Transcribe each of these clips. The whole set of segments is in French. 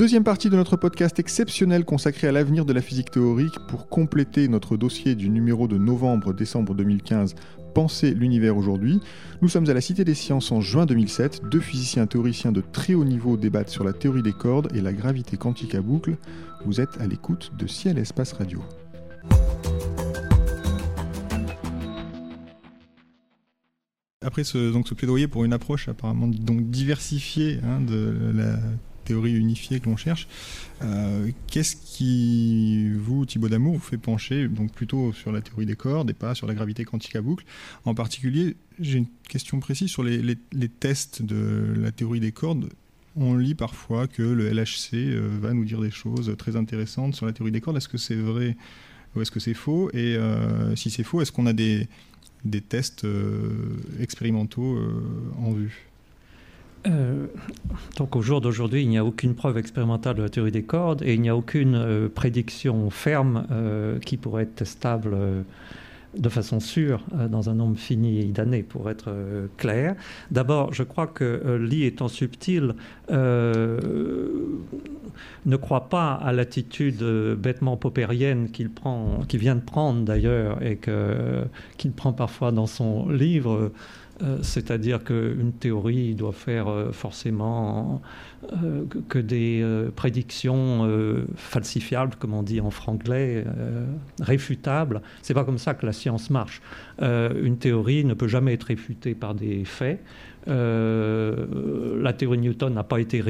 Deuxième partie de notre podcast exceptionnel consacré à l'avenir de la physique théorique pour compléter notre dossier du numéro de novembre-décembre 2015 Penser l'univers aujourd'hui. Nous sommes à la Cité des Sciences en juin 2007. Deux physiciens théoriciens de très haut niveau débattent sur la théorie des cordes et la gravité quantique à boucle. Vous êtes à l'écoute de Ciel Espace Radio. Après ce, donc, ce plaidoyer pour une approche apparemment donc diversifiée hein, de la théorie unifiée que l'on cherche, euh, qu'est-ce qui, vous, Thibaut Damour, vous fait pencher donc plutôt sur la théorie des cordes et pas sur la gravité quantique à boucle? En particulier, j'ai une question précise sur les, tests de la théorie des cordes. On lit parfois que le LHC euh, va nous dire des choses très intéressantes sur la théorie des cordes. Est-ce que c'est vrai ou est-ce que c'est faux? Et euh, si c'est faux, est-ce qu'on a des, tests expérimentaux en vue? Euh, donc au jour d'aujourd'hui, il n'y a aucune preuve expérimentale de la théorie des cordes et il n'y a aucune prédiction ferme qui pourrait être testable de façon sûre dans un nombre fini d'années, pour être clair. D'abord, je crois que Lee étant subtil, ne croit pas à l'attitude bêtement paupérienne qu'il prend, qu'il vient de prendre d'ailleurs, et qu'il prend parfois dans son livre. Euh, c'est-à-dire qu'une théorie doit faire euh, forcément euh, que des prédictions falsifiables, comme on dit en franglais, réfutables. C'est pas comme ça que la science marche. une théorie ne peut jamais être réfutée par des faits. Euh, la théorie de Newton n'a pas été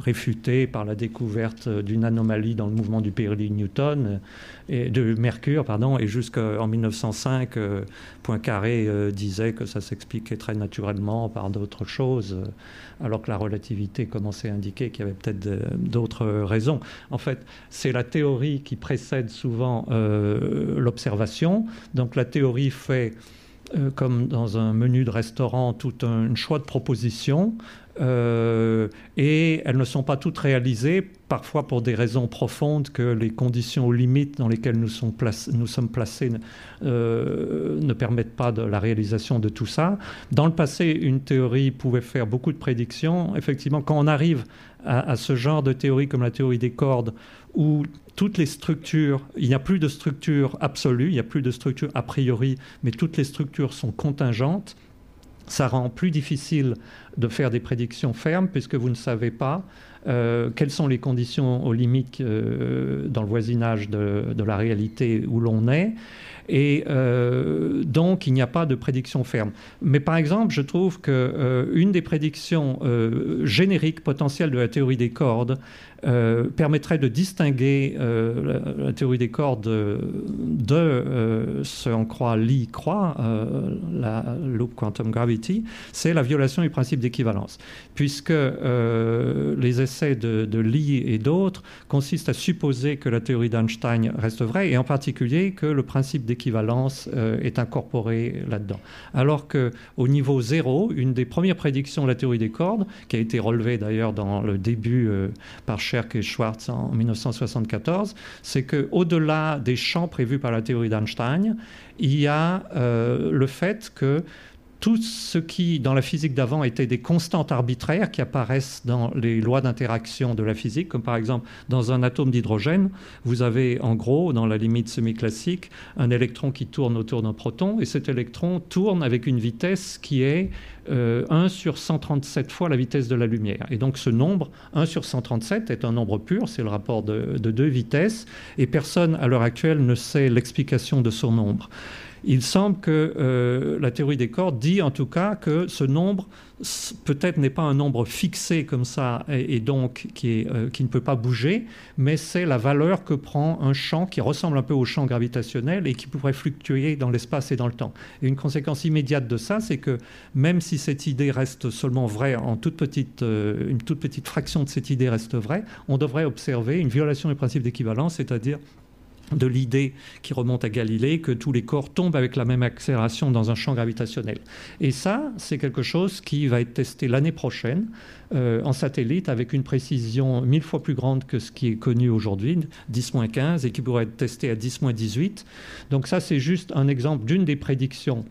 réfutée par la découverte d'une anomalie dans le mouvement du période Newton et de Mercure, pardon, et jusqu'en 1905, euh, Poincaré euh, disait que ça s'expliquait très naturellement par d'autres choses, alors que la relativité commençait à indiquer qu'il y avait peut-être d'autres raisons. En fait, c'est la théorie qui précède souvent l'observation. Donc la théorie fait euh, comme dans un menu de restaurant, tout un, choix de propositions. Euh, et elles ne sont pas toutes réalisées, parfois pour des raisons profondes que les conditions aux limites dans lesquelles nous, sommes, placés euh, ne permettent pas de la réalisation de tout ça. Dans le passé, une théorie pouvait faire beaucoup de prédictions. Effectivement, quand on arrive à ce genre de théorie comme la théorie des cordes, où toutes les structures, il n'y a plus de structure absolue, il n'y a plus de structure a priori, mais toutes les structures sont contingentes. Ça rend plus difficile de faire des prédictions fermes puisque vous ne savez pas euh, quelles sont les conditions aux limites euh, dans le voisinage de, la réalité où l'on est. Et euh, donc, il n'y a pas de prédiction ferme. Mais par exemple, je trouve qu'une des prédictions génériques potentielles de la théorie des cordes, euh, permettrait de distinguer euh, la, théorie des cordes de, euh, ce en croit Lee croit, la loop quantum gravity, c'est la violation du principe d'équivalence, puisque les essais de, de Lee et d'autres consistent à supposer que la théorie d'Einstein reste vraie, et en particulier que le principe d'équivalence est incorporé là-dedans. Alors qu'au niveau zéro, une des premières prédictions de la théorie des cordes, qui a été relevée d'ailleurs dans le début par Schwartz en 1974, c'est qu'au-delà des champs prévus par la théorie d'Einstein, il y a euh, le fait que tout ce qui, dans la physique d'avant, était des constantes arbitraires qui apparaissent dans les lois d'interaction de la physique, comme par exemple dans un atome d'hydrogène, vous avez en gros, dans la limite semi-classique, un électron qui tourne autour d'un proton, et cet électron tourne avec une vitesse qui est 1 euh, sur 137 fois la vitesse de la lumière. Et donc ce nombre, 1 sur 137, est un nombre pur, c'est le rapport de, de deux vitesses, et personne à l'heure actuelle ne sait l'explication de son nombre. Il semble que euh, la théorie des cordes dit en tout cas que ce nombre peut-être n'est pas un nombre fixé comme ça et, donc euh, qui, ne peut pas bouger, mais c'est la valeur que prend un champ qui ressemble un peu au champ gravitationnel et qui pourrait fluctuer dans l'espace et dans le temps. Et une conséquence immédiate de ça, c'est que même si cette idée reste seulement vraie en toute petite, euh, une toute petite fraction de cette idée reste vraie, on devrait observer une violation du principe d'équivalence, c'est-à-dire de l'idée qui remonte à Galilée que tous les corps tombent avec la même accélération dans un champ gravitationnel. Et ça, c'est quelque chose qui va être testé l'année prochaine euh, en satellite avec une précision mille fois plus grande que ce qui est connu aujourd'hui, 10-15, et qui pourrait être testé à 10-18. Donc ça, c'est juste un exemple d'une des prédictions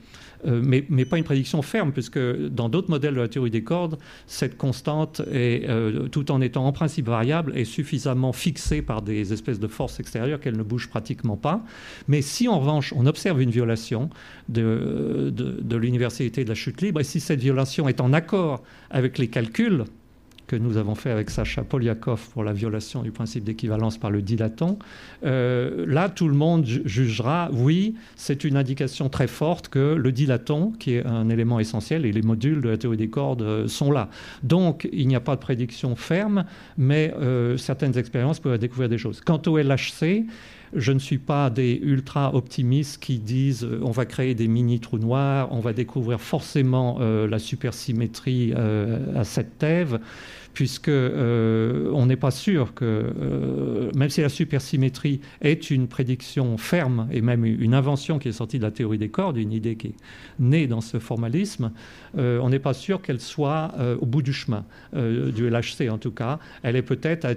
mais, pas une prédiction ferme, puisque dans d'autres modèles de la théorie des cordes, cette constante, est, tout en étant en principe variable, est suffisamment fixée par des espèces de forces extérieures qu'elle ne bouge pratiquement pas. Mais si en revanche on observe une violation de, de l'universalité de la chute libre, et si cette violation est en accord avec les calculs, que nous avons fait avec Sacha Poliakov pour la violation du principe d'équivalence par le dilaton, euh, là, tout le monde jugera, oui, c'est une indication très forte que le dilaton, qui est un élément essentiel, et les modules de la théorie des cordes euh, sont là. Donc, il n'y a pas de prédiction ferme, mais euh, certaines expériences peuvent découvrir des choses. Quant au LHC, je ne suis pas des ultra optimistes qui disent on va créer des mini trous noirs, on va découvrir forcément la supersymétrie à cette thève puisque euh, on n'est pas sûr que, euh, même si la supersymétrie est une prédiction ferme et même une invention qui est sortie de la théorie des cordes, une idée qui est née dans ce formalisme, euh, on n'est pas sûr qu'elle soit au bout du chemin, du LHC en tout cas. Elle est peut-être à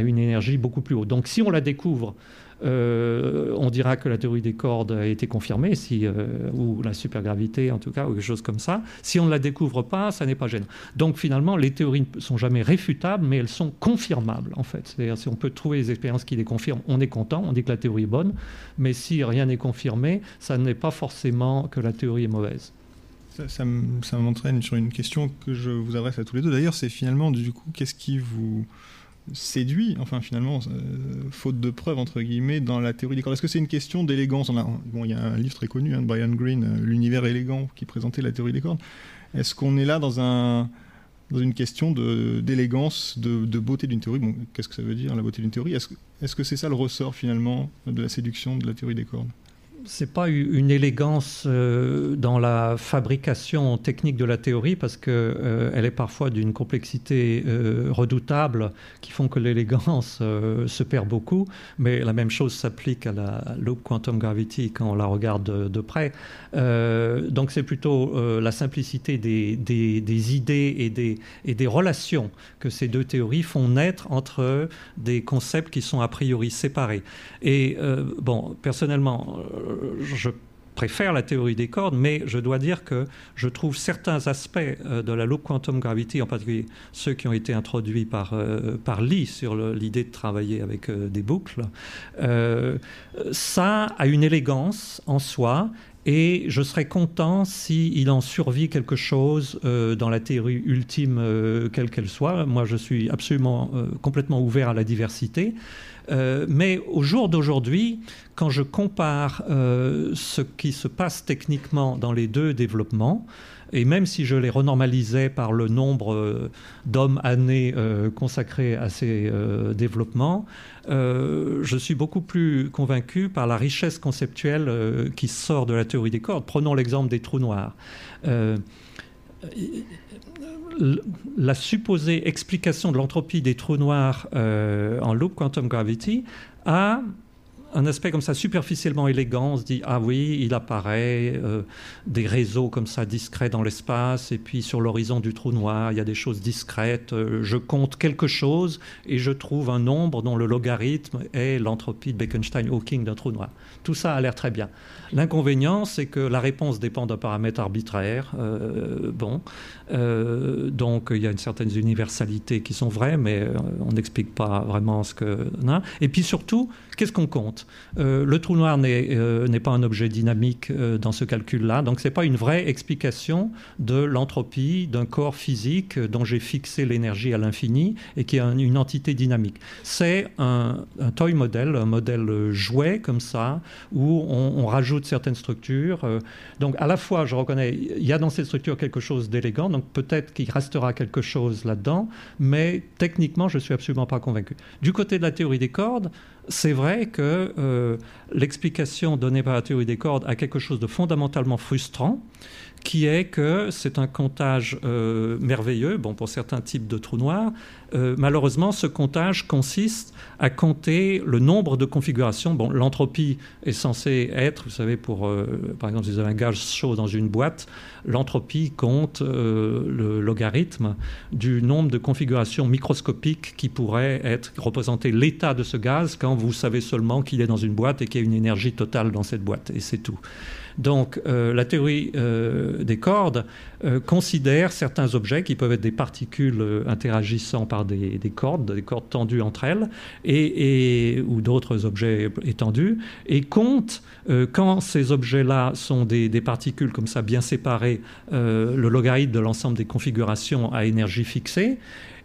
une énergie beaucoup plus haute. Donc si on la découvre euh, on dira que la théorie des cordes a été confirmée, euh, ou la supergravité en tout cas, ou quelque chose comme ça. Si on ne la découvre pas, ça n'est pas gênant. Donc finalement, les théories ne sont jamais réfutables, mais elles sont confirmables en fait. C'est-à-dire si on peut trouver des expériences qui les confirment, on est content, on dit que la théorie est bonne, mais si rien n'est confirmé, ça n'est pas forcément que la théorie est mauvaise. Ça, m'entraîne sur une question que je vous adresse à tous les deux. D'ailleurs, c'est finalement, du coup, qu'est-ce qui vous séduit, enfin finalement, euh, faute de preuves, entre guillemets, dans la théorie des cordes. Est-ce que c'est une question d'élégance? Bon, Il y a un livre très connu hein, Brian Greene, euh, L'univers élégant, qui présentait la théorie des cordes. Est-ce qu'on est là dans, un, dans une question d'élégance, de, beauté d'une théorie? Qu'est-ce que ça veut dire, la beauté d'une théorie? Est-ce que c'est ça le ressort, finalement, de la séduction de la théorie des cordes? C'est pas une élégance euh, dans la fabrication technique de la théorie parce que euh, elle est parfois d'une complexité euh, redoutable qui font que l'élégance se perd beaucoup. Mais la même chose s'applique à la loop quantum gravity quand on la regarde de, près. donc c'est plutôt la simplicité des, idées et des relations que ces deux théories font naître entre des concepts qui sont a priori séparés. Et bon, personnellement je préfère la théorie des cordes, mais je dois dire que je trouve certains aspects euh, de la loop quantum gravity, en particulier ceux qui ont été introduits par, euh, Lee sur l'idée de travailler avec euh, des boucles, ça a une élégance en soi et je serais content s'il en survit quelque chose dans la théorie ultime, quelle qu'elle soit. Moi, je suis absolument complètement ouvert à la diversité. Euh, mais au jour d'aujourd'hui, quand je compare euh, ce qui se passe techniquement dans les deux développements, et même si je les renormalisais par le nombre euh, d'hommes années consacrés à ces développements, je suis beaucoup plus convaincu par la richesse conceptuelle qui sort de la théorie des cordes. Prenons l'exemple des trous noirs la supposée explication de l'entropie des trous noirs euh, en loop quantum gravity a un aspect comme ça superficiellement élégant, on se dit ah oui, il apparaît euh, des réseaux comme ça discrets dans l'espace et puis sur l'horizon du trou noir, il y a des choses discrètes, euh, je compte quelque chose et je trouve un nombre dont le logarithme est l'entropie de Bekenstein-Hawking d'un trou noir. Tout ça a l'air très bien. L'inconvénient, c'est que la réponse dépend d'un paramètre arbitraire. Bon, euh, donc il y a une certaine universalité qui sont vraies, mais euh, on n'explique pas vraiment ce que. Hein. Et puis surtout, qu'est-ce qu'on compte? Le trou noir n'est pas un objet dynamique dans ce calcul-là, donc c'est pas une vraie explication de l'entropie d'un corps physique dont j'ai fixé l'énergie à l'infini et qui est une entité dynamique. C'est un, toy model, un modèle jouet comme ça, où on rajoute certaines structures. Euh, donc à la fois, je reconnais, il y a dans cette structure quelque chose d'élégant, peut-être qu'il restera quelque chose là-dedans, mais techniquement, je ne suis absolument pas convaincu. Du côté de la théorie des cordes, c'est vrai que euh, l'explication donnée par la théorie des cordes a quelque chose de fondamentalement frustrant, qui est que c'est un comptage euh, merveilleux, bon, pour certains types de trous noirs. Euh, malheureusement, ce comptage consiste à compter le nombre de configurations. Bon, l'entropie est censée être, vous savez, pour, euh, par exemple, si vous avez un gaz chaud dans une boîte, l'entropie compte le logarithme du nombre de configurations microscopiques qui pourraient être représenter l'état de ce gaz quand vous savez seulement qu'il est dans une boîte et qu'il y a une énergie totale dans cette boîte, et c'est tout. Donc euh, la théorie euh, des cordes euh, considère certains objets qui peuvent être des particules interagissant par des, cordes, des cordes tendues entre elles, et, ou d'autres objets étendus, et compte quand ces objets-là sont des, des, particules comme ça bien séparées, le logarithme de l'ensemble des configurations à énergie fixée,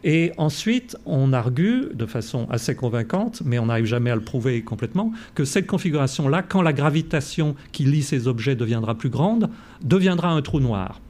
et ensuite, on argue de façon assez convaincante, mais on n'arrive jamais à le prouver complètement, que cette configuration-là, quand la gravitation qui lie ces objets deviendra plus grande, deviendra un trou noir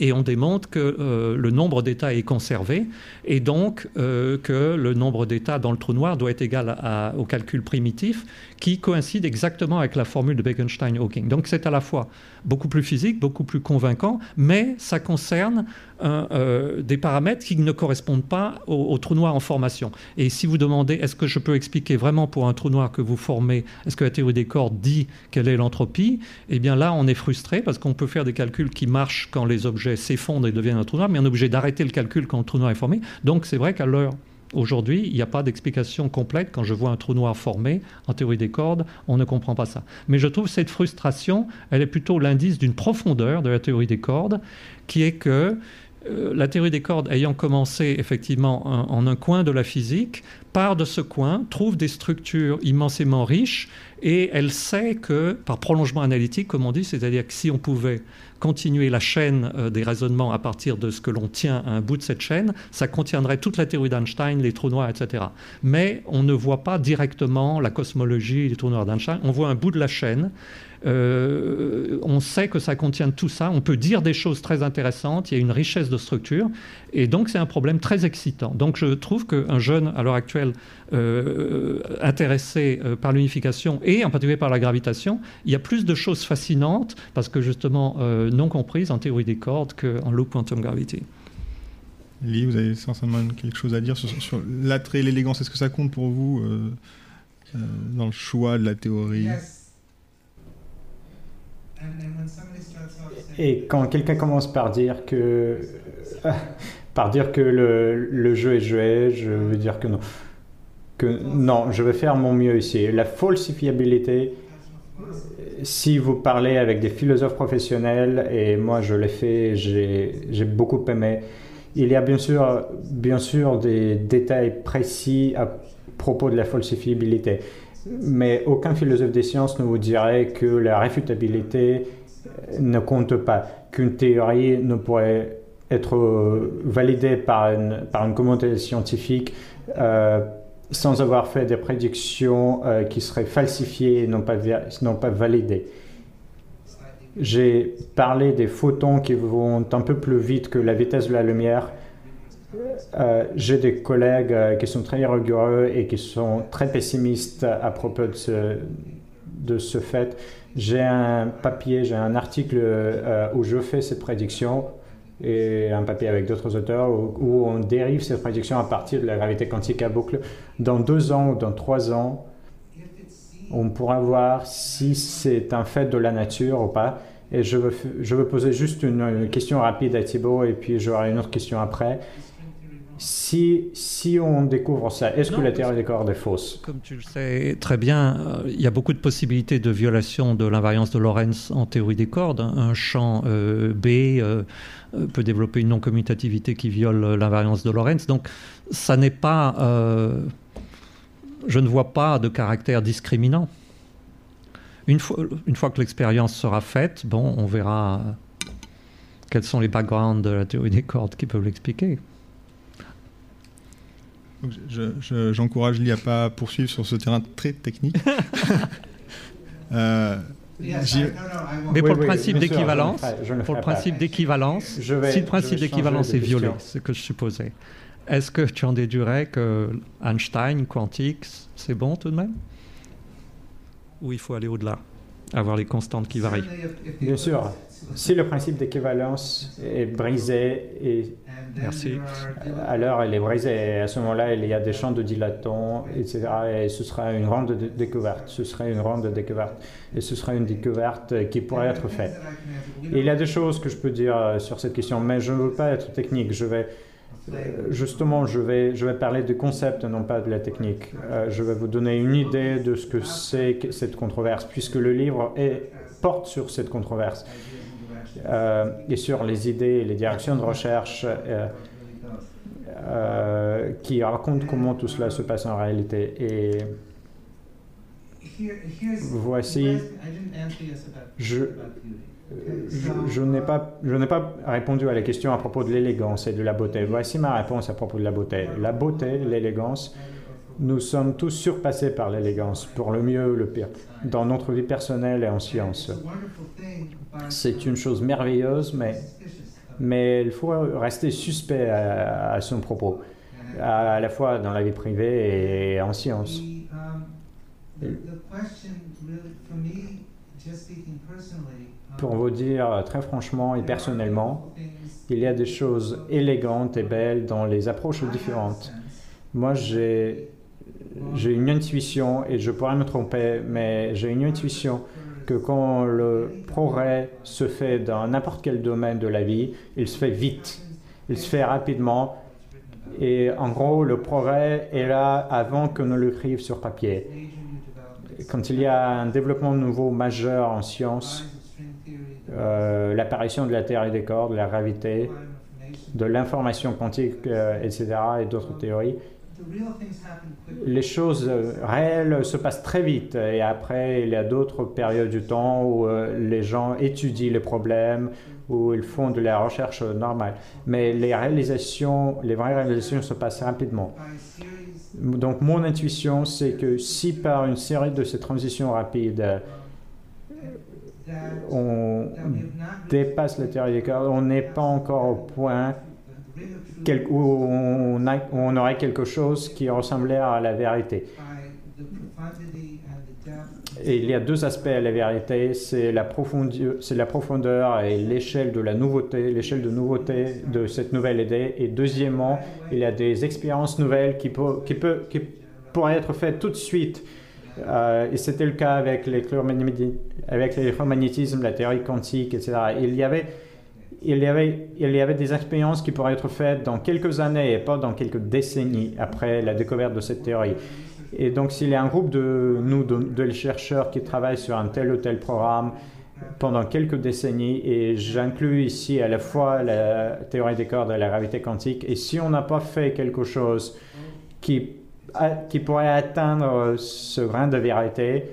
et on démontre que euh, le nombre d'états est conservé et donc euh, que le nombre d'états dans le trou noir doit être égal au calcul primitif qui coïncide exactement avec la formule de Bekenstein-Hawking. Donc c'est à la fois beaucoup plus physique, beaucoup plus convaincant, mais ça concerne euh, des paramètres qui ne correspondent pas au, trou noir en formation. Et si vous demandez est-ce que je peux expliquer vraiment pour un trou noir que vous formez, est-ce que la théorie des cordes dit quelle est l'entropie Eh bien là, on est frustré parce qu'on peut faire des calculs qui marchent quand les objets s'effondrent et deviennent un trou noir, mais on est obligé d'arrêter le calcul quand le trou noir est formé. Donc c'est vrai qu'à l'heure Aujourd'hui, il n'y a pas d'explication complète. Quand je vois un trou noir formé en théorie des cordes, on ne comprend pas ça. Mais je trouve cette frustration, elle est plutôt l'indice d'une profondeur de la théorie des cordes, qui est que euh, la théorie des cordes ayant commencé effectivement en, un coin de la physique, part de ce coin, trouve des structures immensément riches et elle sait que, par prolongement analytique, comme on dit, c'est-à-dire que si on pouvait continuer la chaîne euh, des raisonnements à partir de ce que l'on tient à un bout de cette chaîne, ça contiendrait toute la théorie d'Einstein, les trous noirs, etc. Mais on ne voit pas directement la cosmologie des trous noirs d'Einstein, on voit un bout de la chaîne euh, on sait que ça contient tout ça. On peut dire des choses très intéressantes. Il y a une richesse de structure. Et donc, c'est un problème très excitant. Donc, je trouve qu'un jeune, à l'heure actuelle, euh, intéressé euh, par l'unification et en particulier par la gravitation, il y a plus de choses fascinantes, parce que justement non comprises en théorie des cordes qu'en loop quantum gravity. Lee, vous avez certainement quelque chose à dire sur, l'attrait et l'élégance. Est-ce que ça compte pour vous dans le choix de la théorie? Et quand quelqu'un commence par dire que, par dire que le, jeu est joué, je veux dire que non. Que non, je vais faire mon mieux ici. La falsifiabilité, si vous parlez avec des philosophes professionnels, et moi je l'ai fait, j'ai beaucoup aimé, il y a bien sûr, bien sûr des détails précis à propos de la falsifiabilité. Mais aucun philosophe des sciences ne vous dirait que la réfutabilité ne compte pas, qu'une théorie ne pourrait être validée par une, par une communauté scientifique euh, sans avoir fait des prédictions euh, qui seraient falsifiées et non pas, non pas validées. J'ai parlé des photons qui vont un peu plus vite que la vitesse de la lumière euh, j'ai des collègues euh, qui sont très rigoureux et qui sont très pessimistes à propos de ce, fait. J'ai un papier, j'ai un article euh, où je fais cette prédiction et un papier avec d'autres auteurs où, on dérive cette prédiction à partir de la gravité quantique à boucle. Dans deux ans ou dans trois ans, on pourra voir si c'est un fait de la nature ou pas. Et je veux, je veux poser juste une, une question rapide à Thibault et puis j'aurai une autre question après si, si on découvre ça, est-ce que la théorie des cordes est fausse Comme tu le sais très bien, euh, il y a beaucoup de possibilités de violation de l'invariance de Lorentz en théorie des cordes. Un champ euh, B euh, peut développer une non-commutativité qui viole l'invariance de Lorentz. Donc, ça n'est pas. je ne vois pas de caractère discriminant. Une fois, une fois que l'expérience sera faite, bon, on verra quels sont les backgrounds de la théorie des cordes qui peuvent l'expliquer. J'encourage je, Lee à pas poursuivre sur ce terrain très technique. Euh, mais pour le principe d'équivalence, pour le principe d'équivalence, si le principe d'équivalence est violé, ce que je supposais, est-ce que tu en déduirais que Einstein, quantique, c'est bon tout de même? Ou il faut aller au-delà avoir les constantes qui varient. Bien sûr. Si le principe d'équivalence est brisé, et Merci. alors il est brisé, et à ce moment-là, il y a des champs de dilatants, etc. Et ce sera une grande dé- découverte. Ce serait une grande découverte. Et ce sera une découverte qui pourrait être faite. Et il y a des choses que je peux dire euh, sur cette question, mais je ne veux pas être technique. Je vais, justement, je vais, je vais parler du concept, non pas de la technique. Euh, je vais vous donner une idée de ce que c'est que cette controverse, puisque le livre porte sur cette controverse euh, et sur les idées et les directions de recherche euh, euh, qui racontent comment tout cela se passe en réalité. Et voici, je, je, je n'ai pas, pas répondu à la question à propos de l'élégance et de la beauté. Voici ma réponse à propos de la beauté. La beauté, l'élégance, nous sommes tous surpassés par l'élégance, pour le mieux ou le pire, dans notre vie personnelle et en science. C'est une chose merveilleuse, mais, mais il faut rester suspect à, son propos, à, à la fois dans la vie privée et en science. Pour vous dire très franchement et personnellement, il y a des choses élégantes et belles dans les approches différentes. Moi, j'ai une intuition, et je pourrais me tromper, mais j'ai une intuition que quand le progrès se fait dans n'importe quel domaine de la vie, il se fait vite, il se fait rapidement, et en gros, le progrès est là avant qu'on ne l'écrive sur papier. Quand il y a un développement nouveau majeur en sciences, euh, l'apparition de la théorie des cordes, de la gravité, de l'information quantique, euh, etc., et d'autres théories, les choses euh, réelles se passent très vite et après il y a d'autres périodes du temps où les gens étudient les problèmes, où ils font de la recherche normale. Mais les réalisations, les vraies réalisations se passent rapidement. Donc mon intuition, c'est que si par une série de ces transitions rapides, on dépasse des cordes, on n'est pas encore au point où, on aurait quelque chose qui ressemblait à la vérité. Et il y a deux aspects à la vérité, c'est la, profondeur, et l'échelle de la nouveauté, l'échelle de nouveauté de cette nouvelle idée. Et deuxièmement, il y a des expériences nouvelles qui, qui pourraient être faites tout de suite. Euh, et c'était le cas avec l'électromagnétisme, la théorie quantique, etc. Il y avait des expériences qui pourraient être faites dans quelques années et pas dans quelques décennies après la découverte de cette théorie. Et donc, s'il y a un groupe de nous, de, de chercheurs qui travaillent sur un tel ou tel programme pendant quelques décennies, et j'inclus ici à la fois la théorie des cordes et la gravité quantique, et si on n'a pas fait quelque chose qui, qui pourrait atteindre ce grain de vérité,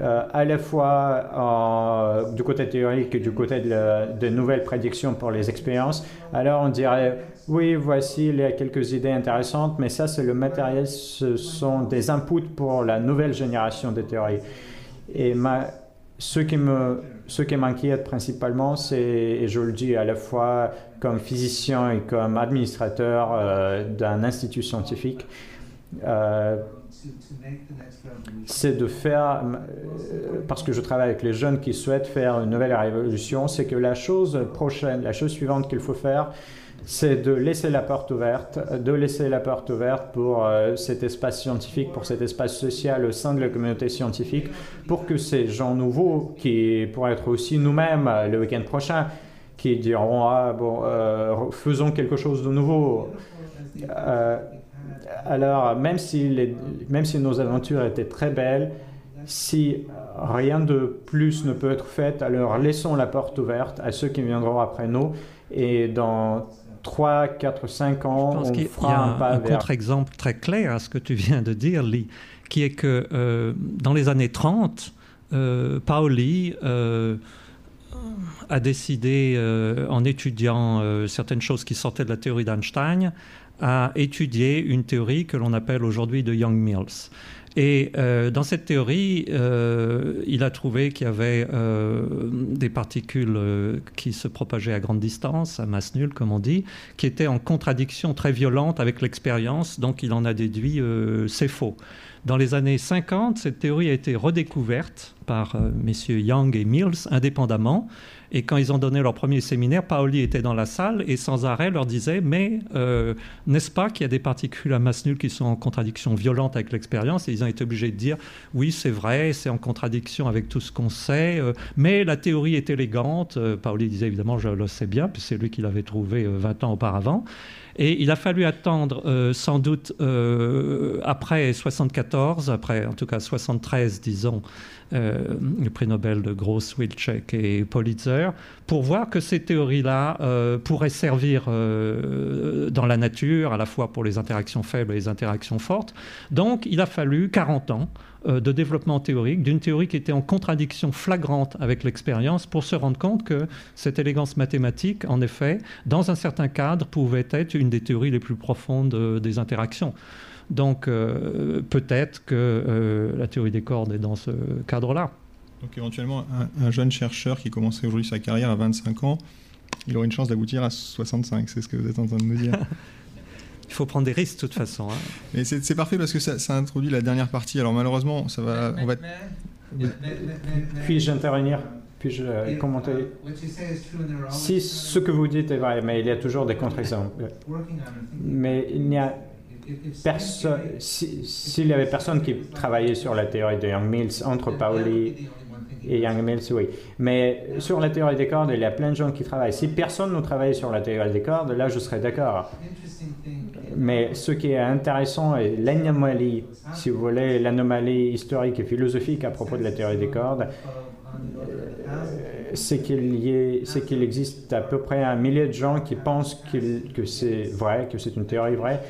euh, à la fois euh, du côté théorique et du côté de, nouvelles prédictions pour les expériences, alors on dirait oui, voici a quelques idées intéressantes, mais ça c'est le matériel, ce sont des inputs pour la nouvelle génération de théories. Et ce qui me ce qui m'inquiète principalement, c'est, et je le dis à la fois comme physicien et comme administrateur euh, d'un institut scientifique, euh, c'est de faire, parce que je travaille avec les jeunes qui souhaitent faire une nouvelle révolution, c'est que la chose prochaine, la chose suivante qu'il faut faire, c'est de laisser la porte ouverte, de laisser la porte ouverte pour euh, cet espace scientifique, pour cet espace social au sein de la communauté scientifique, pour que ces gens nouveaux, qui pourraient être aussi nous-mêmes le week-end prochain, qui diront ah bon, euh, faisons quelque chose de nouveau. Euh, alors, même si, les, même si nos aventures étaient très belles, si rien de plus ne peut être fait, alors laissons la porte ouverte à ceux qui viendront après nous. Et dans 3, 4, 5 ans, Je pense on qu'il fera y a un pas un vers... contre-exemple très clair à ce que tu viens de dire, Lee, qui est que euh, dans les années 30, euh, Pauli euh, a décidé, en étudiant certaines choses qui sortaient de la théorie d'Einstein, à étudier une théorie que l'on appelle aujourd'hui de Young-Mills. Et euh, dans cette théorie, euh, il a trouvé qu'il y avait euh, des particules qui se propageaient à grande distance, à masse nulle, comme on dit, qui étaient en contradiction très violente avec l'expérience. Donc il en a déduit c'est faux. Dans les années 50, cette théorie a été redécouverte par messieurs Young et Mills indépendamment. Et quand ils ont donné leur premier séminaire, Paoli était dans la salle et sans arrêt leur disait Mais euh, n'est-ce pas qu'il y a des particules à masse nulle qui sont en contradiction violente avec l'expérience? Et ils ont été obligés de dire Oui, c'est vrai, c'est en contradiction avec tout ce qu'on sait, euh, mais la théorie est élégante. Euh, Paoli disait évidemment Je le sais bien, puis c'est lui qui l'avait trouvé 20 ans auparavant. Et il a fallu attendre sans doute après 74, après en tout cas 73, disons, euh, le prix Nobel de Gross, Wilczek et Pulitzer, pour voir que ces théories-là euh, pourraient servir euh, dans la nature, à la fois pour les interactions faibles et les interactions fortes. Donc, il a fallu 40 ans de développement théorique, d'une théorie qui était en contradiction flagrante avec l'expérience, pour se rendre compte que cette élégance mathématique, en effet, dans un certain cadre, pouvait être une des théories les plus profondes des interactions. Donc euh, peut-être que euh, la théorie des cordes est dans ce cadre-là. Donc éventuellement, un, jeune chercheur qui commencerait aujourd'hui sa carrière à 25 ans, il aurait une chance d'aboutir à 65, c'est ce que vous êtes en train de nous dire. il faut prendre des risques de toute façon. Hein. Mais c'est parfait parce que ça, introduit la dernière partie. Alors malheureusement, ça va. On va... Puis-je intervenir? Puis-je euh, commenter? Si ce que vous dites est vrai, mais il y a toujours des contre-exemples. Mais il n'y a s'il y avait personne qui travaillait sur la théorie de Young-Mills entre Pauli et Young-Mills, oui. Mais sur la théorie des cordes, il y a plein de gens qui travaillent. Si personne ne travaillait sur la théorie des cordes, là, je serais d'accord. Mais ce qui est intéressant est l'anomalie, si vous voulez, l'anomalie historique et philosophique à propos de la théorie des cordes, c'est qu'il c'est qu'il existe à peu près un millier de gens qui pensent que c'est vrai, que c'est une théorie vraie,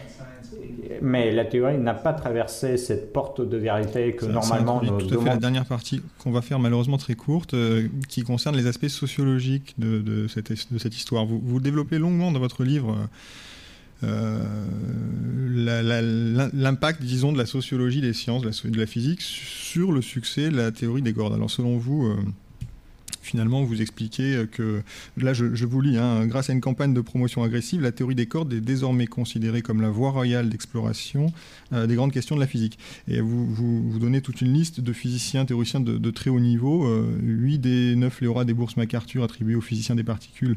mais la théorie n'a pas traversé cette porte de vérité que normalement nous tout à fait la dernière partie qu'on va faire malheureusement très courte, euh, qui concerne les aspects sociologiques de, cette, de cette, histoire. Vous, vous, développez longuement dans votre livre euh, l'impact, disons, de la sociologie des sciences, de la, physique sur le succès de la théorie des cordes. Alors selon vous, euh, finalement vous expliquez que, là je, vous lis, hein, grâce à une campagne de promotion agressive, la théorie des cordes est désormais considérée comme la voie royale d'exploration euh, des grandes questions de la physique. Et vous, vous, donnez toute une liste de physiciens, théoriciens de, très haut niveau. Euh, 8 des 9 lauréats des bourses MacArthur attribuées aux physiciens des particules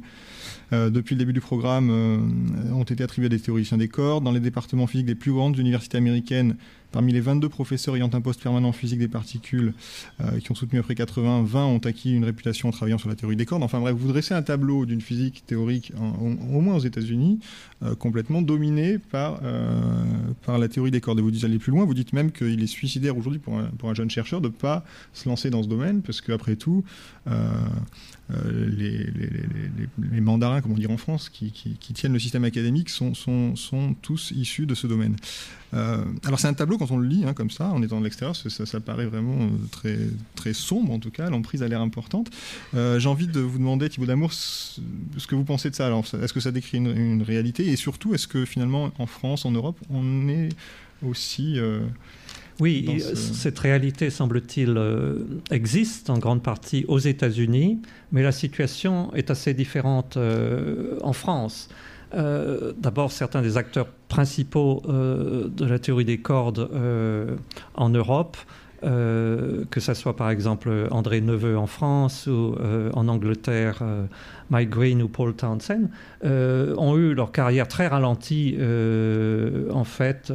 euh, depuis le début du programme euh, ont été attribués à des théoriciens des cordes. Dans les départements physiques des plus grandes universités américaines, Parmi les 22 professeurs ayant un poste permanent en physique des particules euh, qui ont soutenu après 80, 20 ont acquis une réputation en travaillant sur la théorie des cordes. Enfin bref, vous dressez un tableau d'une physique théorique, au moins aux États-Unis, complètement dominée par, par la théorie des cordes. Et vous allez plus loin, vous dites même qu'il est suicidaire aujourd'hui pour pour un, jeune chercheur de ne pas se lancer dans ce domaine, parce qu'après tout, les, les, mandarins, comme on dit en France, qui, tiennent le système académique sont, tous issus de ce domaine. alors c'est un tableau quand on le lit hein, comme ça, en étant de l'extérieur, ça, paraît vraiment euh, très, sombre en tout cas, l'emprise a l'air importante. Euh, j'ai envie de vous demander, Thibaut Damour, ce que vous pensez de ça. Est-ce que ça décrit une, réalité? Et surtout, est-ce que finalement, en France, en Europe, on est aussi... Euh, oui, cette réalité, semble-t-il, existe en grande partie aux États-Unis, mais la situation est assez différente en France. Euh, d'abord, certains des acteurs principaux euh, de la théorie des cordes euh, en Europe, que ce soit par exemple André Neveu en France ou en Angleterre, Mike Green ou Paul Townsend, ont eu leur carrière très ralentie en fait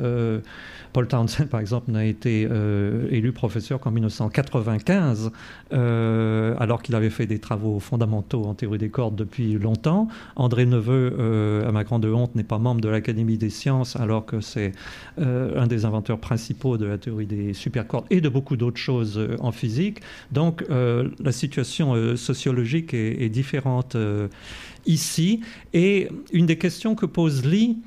Paul Townsend, par exemple, n'a été euh, élu professeur qu'en 1995, euh, alors qu'il avait fait des travaux fondamentaux en théorie des cordes depuis longtemps. André Neveu, euh, à ma grande honte, n'est pas membre de l'Académie des sciences, alors que c'est un des inventeurs principaux de la théorie des supercordes et de beaucoup d'autres choses en physique. Donc, la situation sociologique est différente ici. Et une des questions que pose Lee,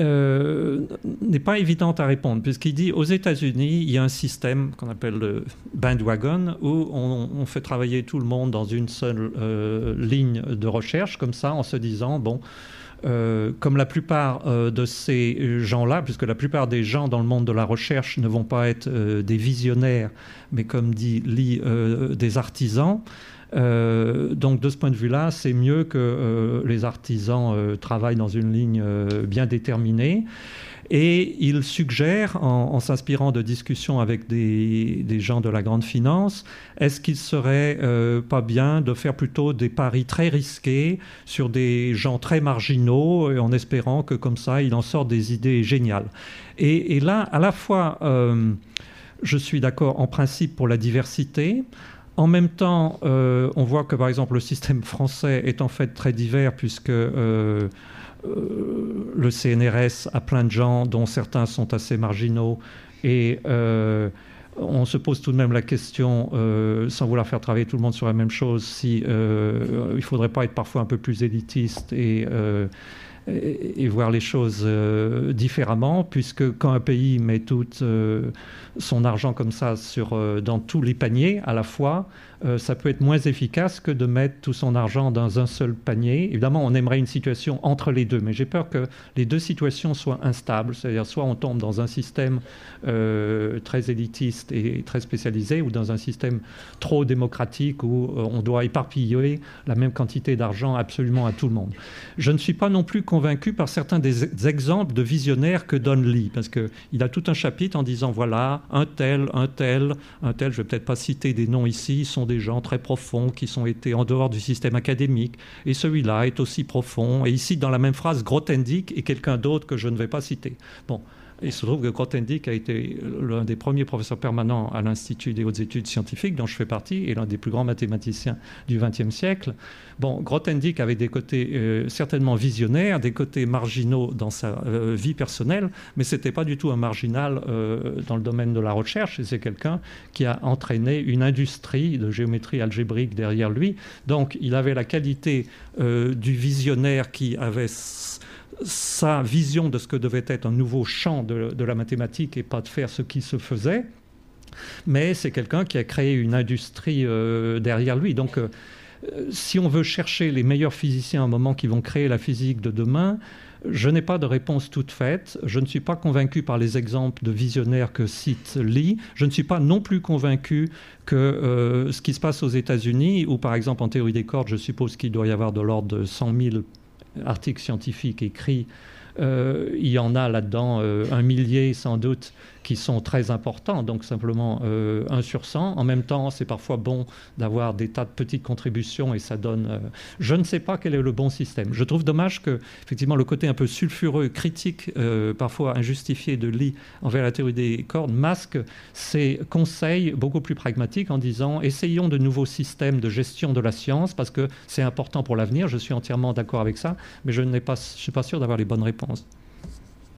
euh, n'est pas évidente à répondre, puisqu'il dit aux États-Unis, il y a un système qu'on appelle le bandwagon, où on, fait travailler tout le monde dans une seule euh, ligne de recherche, comme ça, en se disant, bon, comme la plupart de ces gens-là, puisque la plupart des gens dans le monde de la recherche ne vont pas être des visionnaires, mais comme dit Lee, des artisans, euh, donc de ce point de vue-là, c'est mieux que euh, les artisans euh, travaillent dans une ligne bien déterminée. Et il suggère, en, s'inspirant de discussions avec des, gens de la grande finance, est-ce qu'il serait pas bien de faire plutôt des paris très risqués sur des gens très marginaux, en espérant que comme ça, il en sort des idées géniales? Et, et là, à la fois, je suis d'accord en principe pour la diversité. En même temps, euh, on voit que par exemple le système français est en fait très divers puisque euh, euh, le CNRS a plein de gens dont certains sont assez marginaux et on se pose tout de même la question, sans vouloir faire travailler tout le monde sur la même chose, si il ne faudrait pas être parfois un peu plus élitiste et et, voir les choses différemment, puisque quand un pays met tout son argent comme ça sur, dans tous les paniers à la fois, euh, ça peut être moins efficace que de mettre tout son argent dans un seul panier. Évidemment, on aimerait une situation entre les deux, mais j'ai peur que les deux situations soient instables. C'est-à-dire soit on tombe dans un système euh, très élitiste et très spécialisé, ou dans un système trop démocratique où euh, on doit éparpiller la même quantité d'argent absolument à tout le monde. Je ne suis pas non plus convaincu par certains des exemples de visionnaires que donne Lee, parce qu'il a tout un chapitre en disant voilà, un tel, un tel, un tel, je ne vais peut-être pas citer des noms ici, sont des gens très profonds qui sont été en dehors du système académique. Et celui-là est aussi profond. Et ici, dans la même phrase, Grothendieck et quelqu'un d'autre que je ne vais pas citer. Bon, il se trouve que Grothendieck a été l'un des premiers professeurs permanents à l'Institut des hautes études scientifiques, dont je fais partie, et l'un des plus grands mathématiciens du XXe siècle. Bon, Grothendieck avait des côtés euh, certainement visionnaires, des côtés marginaux dans sa euh, vie personnelle, mais ce n'était pas du tout un marginal euh, dans le domaine de la recherche, c'est quelqu'un qui a entraîné une industrie de géométrie algébrique derrière lui. Donc, il avait la qualité du visionnaire qui avait sa vision de ce que devait être un nouveau champ de, la mathématique et pas de faire ce qui se faisait. Mais c'est quelqu'un qui a créé une industrie euh, derrière lui. Donc, euh, si on veut chercher les meilleurs physiciens à un moment qui vont créer la physique de demain, je n'ai pas de réponse toute faite. Je ne suis pas convaincu par les exemples de visionnaires que cite Lee. Je ne suis pas non plus convaincu que euh, ce qui se passe aux États-Unis, où par exemple en théorie des cordes, je suppose qu'il doit y avoir de l'ordre de 100 000 articles scientifiques écrits, euh, il y en a là-dedans euh, un millier sans doute qui sont très importants, donc simplement euh, 1 sur 100. En même temps, c'est parfois bon d'avoir des tas de petites contributions et ça donne... Euh, je ne sais pas quel est le bon système. Je trouve dommage que, effectivement, le côté un peu sulfureux, critique, euh, parfois injustifié de Lee envers la théorie des cordes masque ses conseils beaucoup plus pragmatiques en disant essayons de nouveaux systèmes de gestion de la science parce que c'est important pour l'avenir. Je suis entièrement d'accord avec ça, mais je ne suis pas sûr d'avoir les bonnes réponses.